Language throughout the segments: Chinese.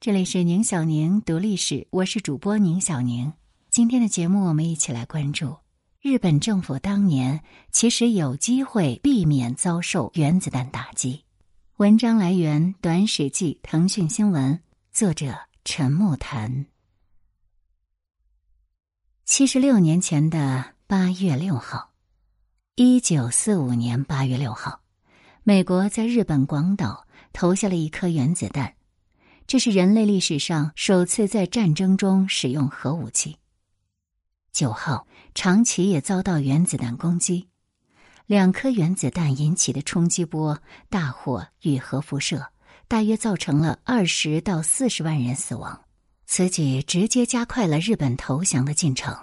这里是宁小宁读历史，我是主播宁小宁。今天的节目，我们一起来关注日本政府当年其实有机会避免遭受原子弹打击。文章来源：短史记、腾讯新闻，作者陈木谈。七十六年前的八月六号，一九四五年八月六号，美国在日本广岛投下了一颗原子弹。这是人类历史上首次在战争中使用核武器。九号，长崎也遭到原子弹攻击，两颗原子弹引起的冲击波、大火与核辐射，大约造成了二十到四十万人死亡。此举直接加快了日本投降的进程。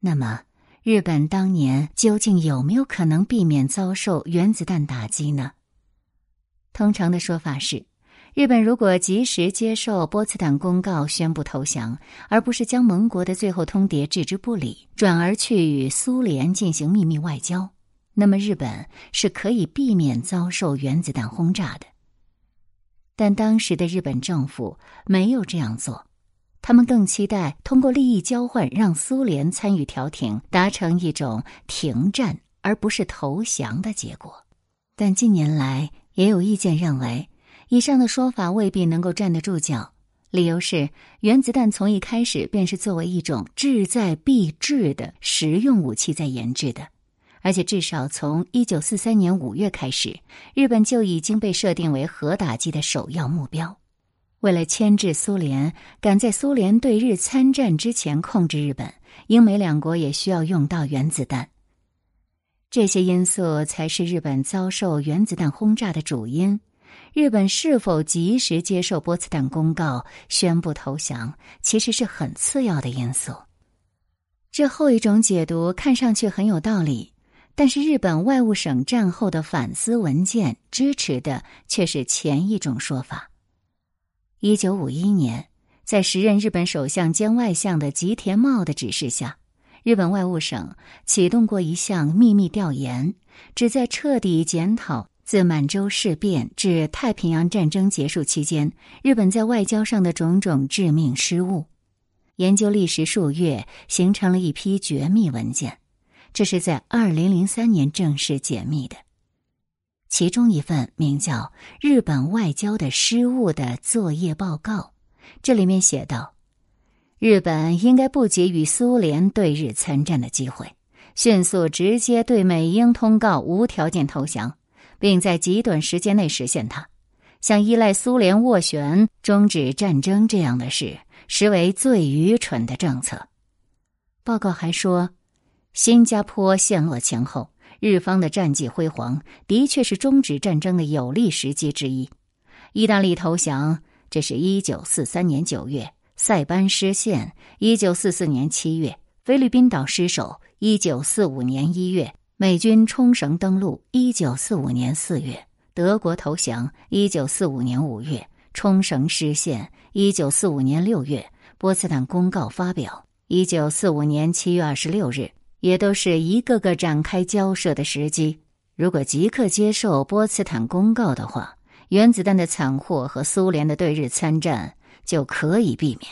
那么，日本当年究竟有没有可能避免遭受原子弹打击呢？通常的说法是。日本如果及时接受波茨坦公告，宣布投降，而不是将盟国的最后通牒置之不理，转而去与苏联进行秘密外交，那么日本是可以避免遭受原子弹轰炸的。但当时的日本政府没有这样做，他们更期待通过利益交换，让苏联参与调停，达成一种停战而不是投降的结果。但近年来也有意见认为。以上的说法未必能够站得住脚，理由是原子弹从一开始便是作为一种志在必至的实用武器在研制的，而且至少从一九四三年五月开始，日本就已经被设定为核打击的首要目标。为了牵制苏联，赶在苏联对日参战之前控制日本，英美两国也需要用到原子弹。这些因素才是日本遭受原子弹轰炸的主因。日本是否及时接受波茨坦公告宣布投降，其实是很次要的因素。这后一种解读看上去很有道理，但是日本外务省战后的反思文件支持的却是前一种说法。一九五一年，在时任日本首相兼外相的吉田茂的指示下，日本外务省启动过一项秘密调研，旨在彻底检讨。自满洲事变至太平洋战争结束期间，日本在外交上的种种致命失误，研究历时数月，形成了一批绝密文件。这是在二零零三年正式解密的。其中一份名叫《日本外交的失误》的作业报告，这里面写道：日本应该不给予苏联对日参战的机会，迅速直接对美英通告无条件投降。并在极短时间内实现它，像依赖苏联斡旋终止战争这样的事，实为最愚蠢的政策。报告还说，新加坡陷落前后，日方的战绩辉煌，的确是终止战争的有利时机之一。意大利投降，这是一九四三年九月；塞班失陷，一九四四年七月；菲律宾岛失守，一九四五年一月。美军冲绳登陆，一九四五年四月；德国投降，一九四五年五月；冲绳失陷，一九四五年六月；波茨坦公告发表，一九四五年七月二十六日，也都是一个个展开交涉的时机。如果即刻接受波茨坦公告的话，原子弹的惨祸和苏联的对日参战就可以避免。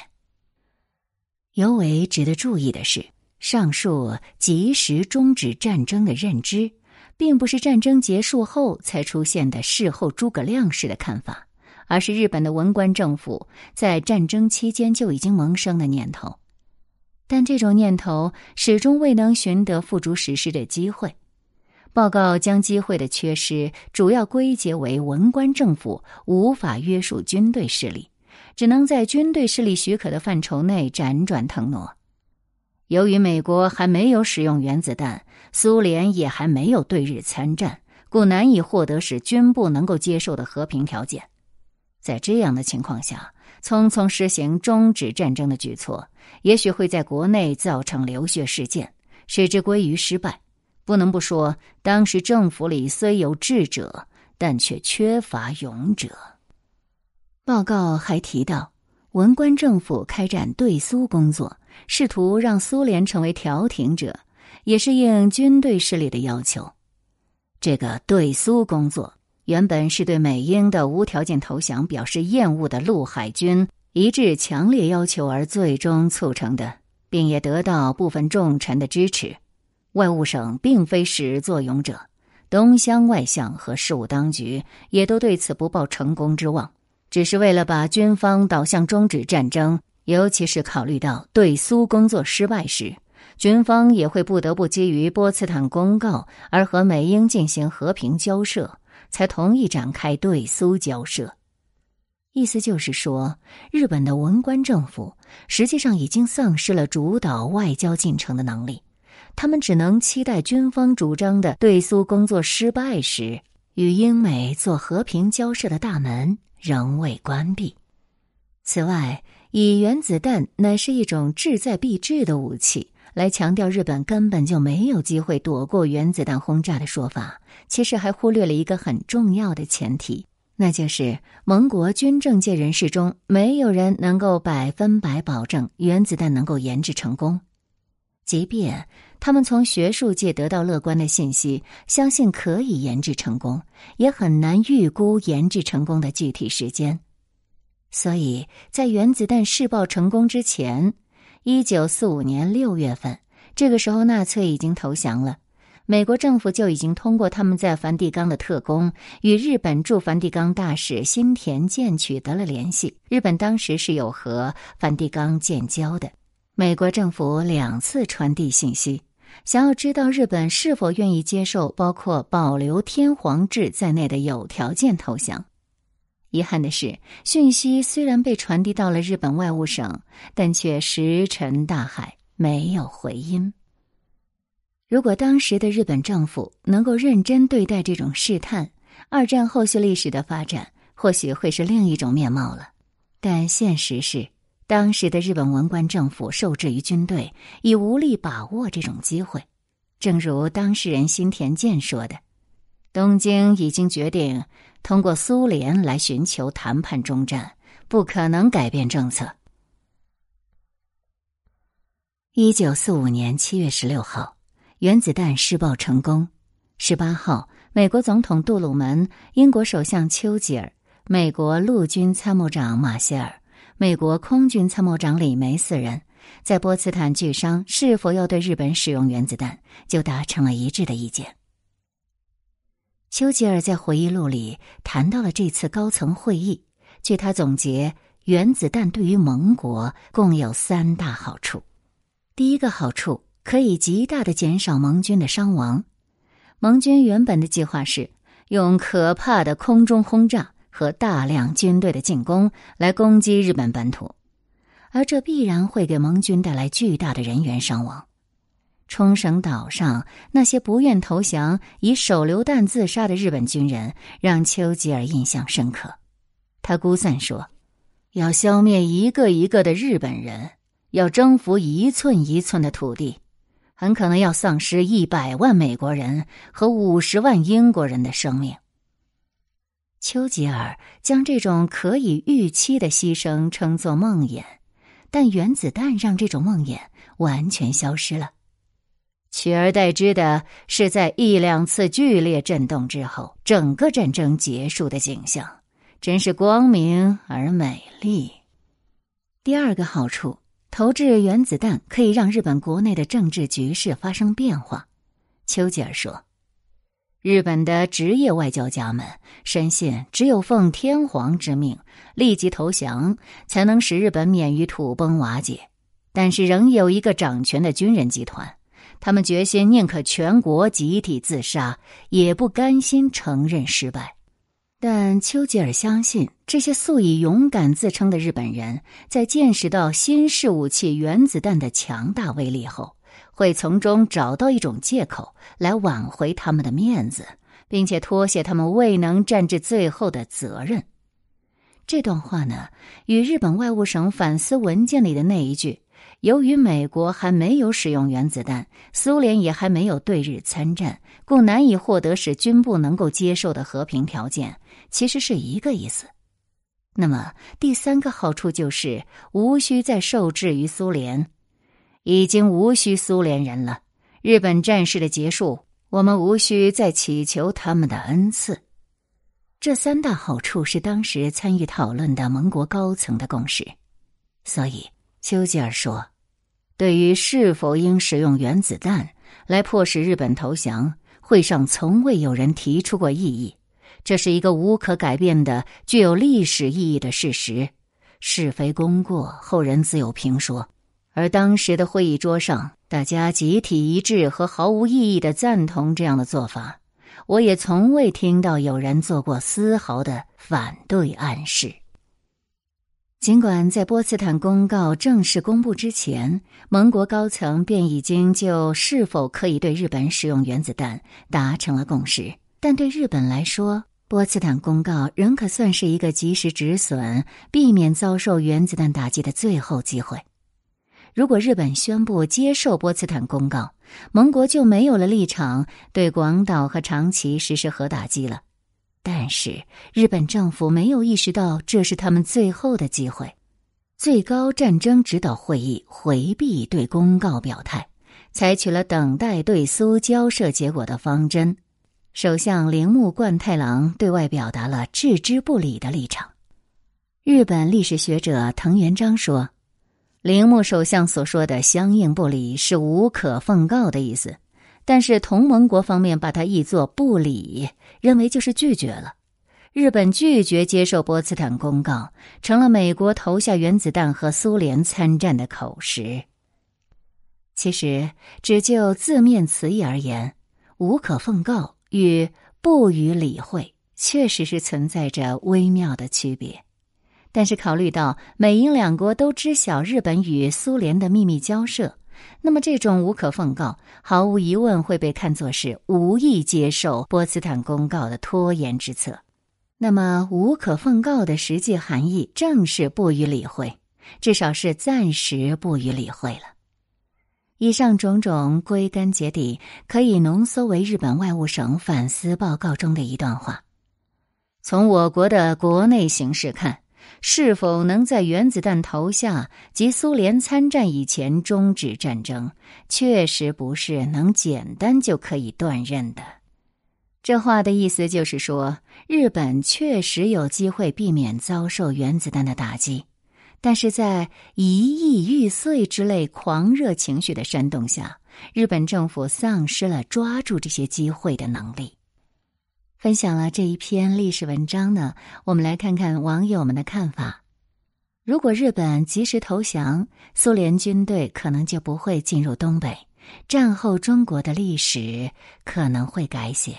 尤为值得注意的是。上述及时终止战争的认知，并不是战争结束后才出现的事后诸葛亮式的看法，而是日本的文官政府在战争期间就已经萌生的念头。但这种念头始终未能寻得付诸实施的机会。报告将机会的缺失主要归结为文官政府无法约束军队势力，只能在军队势力许可的范畴内辗转腾挪。由于美国还没有使用原子弹，苏联也还没有对日参战，故难以获得使军部能够接受的和平条件。在这样的情况下，匆匆实行终止战争的举措，也许会在国内造成流血事件，使之归于失败。不能不说，当时政府里虽有智者，但却缺乏勇者。报告还提到。文官政府开展对苏工作，试图让苏联成为调停者，也是应军队势力的要求。这个对苏工作原本是对美英的无条件投降表示厌恶的陆海军一致强烈要求而最终促成的，并也得到部分重臣的支持。外务省并非始作俑者，东乡外相和事务当局也都对此不抱成功之望，只是为了把军方导向终止战争，尤其是考虑到对苏工作失败时。军方也会不得不基于波茨坦公告而和美英进行和平交涉，才同意展开对苏交涉。意思就是说，日本的文官政府实际上已经丧失了主导外交进程的能力，他们只能期待军方主张的对苏工作失败时，与英美做和平交涉的大门仍未关闭。此外，以原子弹乃是一种志在必至的武器。来强调日本根本就没有机会躲过原子弹轰炸的说法，其实还忽略了一个很重要的前提，那就是盟国军政界人士中没有人能够百分百保证原子弹能够研制成功。即便他们从学术界得到乐观的信息，相信可以研制成功，也很难预估研制成功的具体时间。所以在原子弹试爆成功之前。一九四五年六月份，这个时候纳粹已经投降了，美国政府就已经通过他们在梵蒂冈的特工与日本驻梵蒂冈大使新田健取得了联系。日本当时是有和梵蒂冈建交的，美国政府两次传递信息，想要知道日本是否愿意接受包括保留天皇制在内的有条件投降。遗憾的是，讯息虽然被传递到了日本外务省，但却石沉大海，没有回音。如果当时的日本政府能够认真对待这种试探，二战后续历史的发展或许会是另一种面貌了。但现实是，当时的日本文官政府受制于军队，已无力把握这种机会。正如当事人新田健说的：“东京已经决定。”通过苏联来寻求谈判中战，不可能改变政策。一九四五年七月十六号，原子弹试爆成功。十八号，美国总统杜鲁门、英国首相丘吉尔、美国陆军参谋长马歇尔、美国空军参谋长李梅四人，在波茨坦巨商是否要对日本使用原子弹，就达成了一致的意见。丘吉尔在回忆录里谈到了这次高层会议。据他总结，原子弹对于盟国共有三大好处。第一个好处可以极大的减少盟军的伤亡。盟军原本的计划是用可怕的空中轰炸和大量军队的进攻来攻击日本本土，而这必然会给盟军带来巨大的人员伤亡。冲绳岛上那些不愿投降、以手榴弹自杀的日本军人，让丘吉尔印象深刻。他估算说，要消灭一个一个的日本人，要征服一寸一寸的土地，很可能要丧失一百万美国人和五十万英国人的生命。丘吉尔将这种可以预期的牺牲称作梦魇，但原子弹让这种梦魇完全消失了。取而代之的是，在一两次剧烈震动之后，整个战争结束的景象，真是光明而美丽。第二个好处，投掷原子弹可以让日本国内的政治局势发生变化。丘吉尔说：“日本的职业外交家们深信，只有奉天皇之命立即投降，才能使日本免于土崩瓦解。但是，仍有一个掌权的军人集团。”他们决心宁可全国集体自杀，也不甘心承认失败。但丘吉尔相信，这些素以勇敢自称的日本人，在见识到新式武器原子弹的强大威力后，会从中找到一种借口来挽回他们的面子，并且脱卸他们未能战至最后的责任。这段话呢，与日本外务省反思文件里的那一句。由于美国还没有使用原子弹，苏联也还没有对日参战，故难以获得使军部能够接受的和平条件，其实是一个意思。那么第三个好处就是无需再受制于苏联，已经无需苏联人了。日本战事的结束，我们无需再祈求他们的恩赐。这三大好处是当时参与讨论的盟国高层的共识。所以，丘吉尔说：“对于是否应使用原子弹来迫使日本投降，会上从未有人提出过异议。这是一个无可改变的、具有历史意义的事实。是非功过，后人自有评说。而当时的会议桌上，大家集体一致和毫无异议的赞同这样的做法。我也从未听到有人做过丝毫的反对暗示。”尽管在波茨坦公告正式公布之前，盟国高层便已经就是否可以对日本使用原子弹达成了共识，但对日本来说，波茨坦公告仍可算是一个及时止损、避免遭受原子弹打击的最后机会。如果日本宣布接受波茨坦公告，盟国就没有了立场对广岛和长崎实施核打击了。但是日本政府没有意识到这是他们最后的机会。最高战争指导会议回避对公告表态，采取了等待对苏交涉结果的方针。首相铃木贯太郎对外表达了置之不理的立场。日本历史学者藤原章说：“铃木首相所说的相应不理是无可奉告的意思。”但是同盟国方面把它译作不理，认为就是拒绝了。日本拒绝接受波茨坦公告，成了美国投下原子弹和苏联参战的口实。其实，只就字面词义而言，“无可奉告”与“不予理会”确实是存在着微妙的区别。但是，考虑到美英两国都知晓日本与苏联的秘密交涉。那么，这种无可奉告，毫无疑问会被看作是无意接受波茨坦公告的拖延之策。那么，无可奉告的实际含义正是不予理会，至少是暂时不予理会了。以上种种，归根结底可以浓缩为日本外务省反思报告中的一段话：从我国的国内形势看。是否能在原子弹投下及苏联参战以前终止战争，确实不是能简单就可以断认的。这话的意思就是说，日本确实有机会避免遭受原子弹的打击，但是在一亿玉碎之类狂热情绪的煽动下，日本政府丧失了抓住这些机会的能力。分享了这一篇历史文章呢，我们来看看网友们的看法。如果日本及时投降，苏联军队可能就不会进入东北，战后中国的历史可能会改写。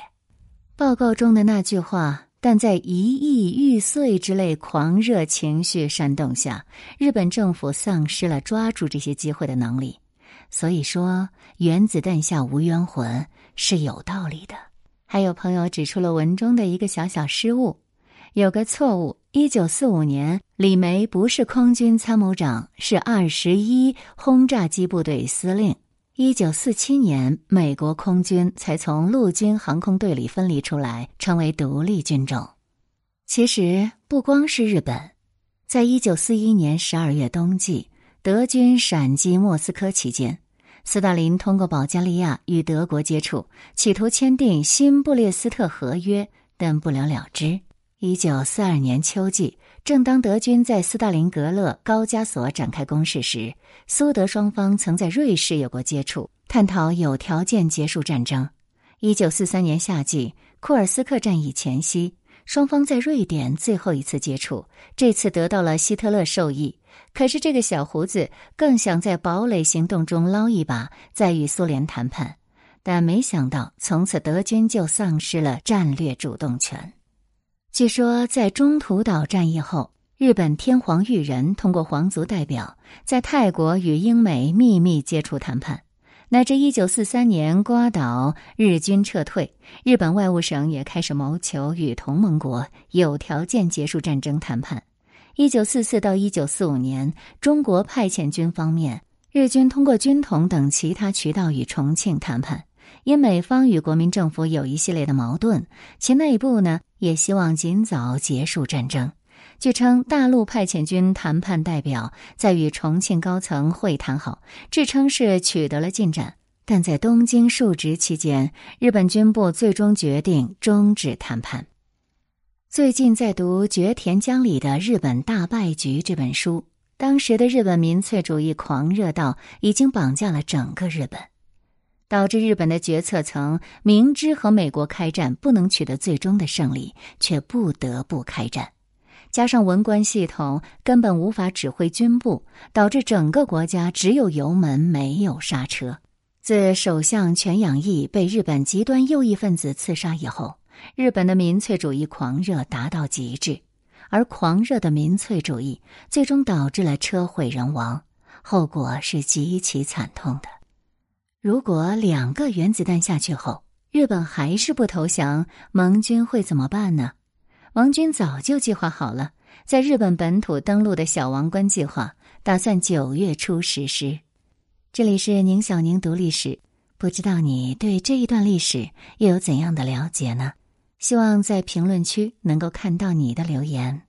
报告中的那句话，但在一意玉碎之类狂热情绪煽动下，日本政府丧失了抓住这些机会的能力。所以说，原子弹下无冤魂是有道理的。还有朋友指出了文中的一个小小失误，有个错误：一九四五年，李梅不是空军参谋长，是二十一轰炸机部队司令。一九四七年，美国空军才从陆军航空队里分离出来，成为独立军种。其实不光是日本，在一九四一年十二月冬季，德军闪击莫斯科期间。斯大林通过保加利亚与德国接触，企图签订新布列斯特合约，但不了了之。一九四二年秋季，正当德军在斯大林格勒高加索展开攻势时，苏德双方曾在瑞士有过接触，探讨有条件结束战争。一九四三年夏季，库尔斯克战役前夕。双方在瑞典最后一次接触，这次得到了希特勒授意。可是这个小胡子更想在堡垒行动中捞一把，再与苏联谈判。但没想到，从此德军就丧失了战略主动权。据说，在中途岛战役后，日本天皇裕仁通过皇族代表，在泰国与英美秘密接触谈判。乃至一九四三年瓜岛日军撤退，日本外务省也开始谋求与同盟国有条件结束战争谈判。一九四四到一九四五年，中国派遣军方面，日军通过军统等其他渠道与重庆谈判。因美方与国民政府有一系列的矛盾，其内部呢也希望尽早结束战争。据称，大陆派遣军谈判代表在与重庆高层会谈后，自称是取得了进展，但在东京述职期间，日本军部最终决定终止谈判。最近在读绝田江里的《日本大败局》这本书，当时的日本民粹主义狂热到已经绑架了整个日本，导致日本的决策层明知和美国开战不能取得最终的胜利，却不得不开战。加上文官系统根本无法指挥军部，导致整个国家只有油门没有刹车。自首相全养义被日本极端右翼分子刺杀以后。日本的民粹主义狂热达到极致，而狂热的民粹主义最终导致了车毁人亡，后果是极其惨痛的。如果两个原子弹下去后，日本还是不投降，盟军会怎么办呢？王军早就计划好了，在日本本土登陆的小王冠计划，打算九月初实施。这里是宁小宁读历史，不知道你对这一段历史又有怎样的了解呢？希望在评论区能够看到你的留言。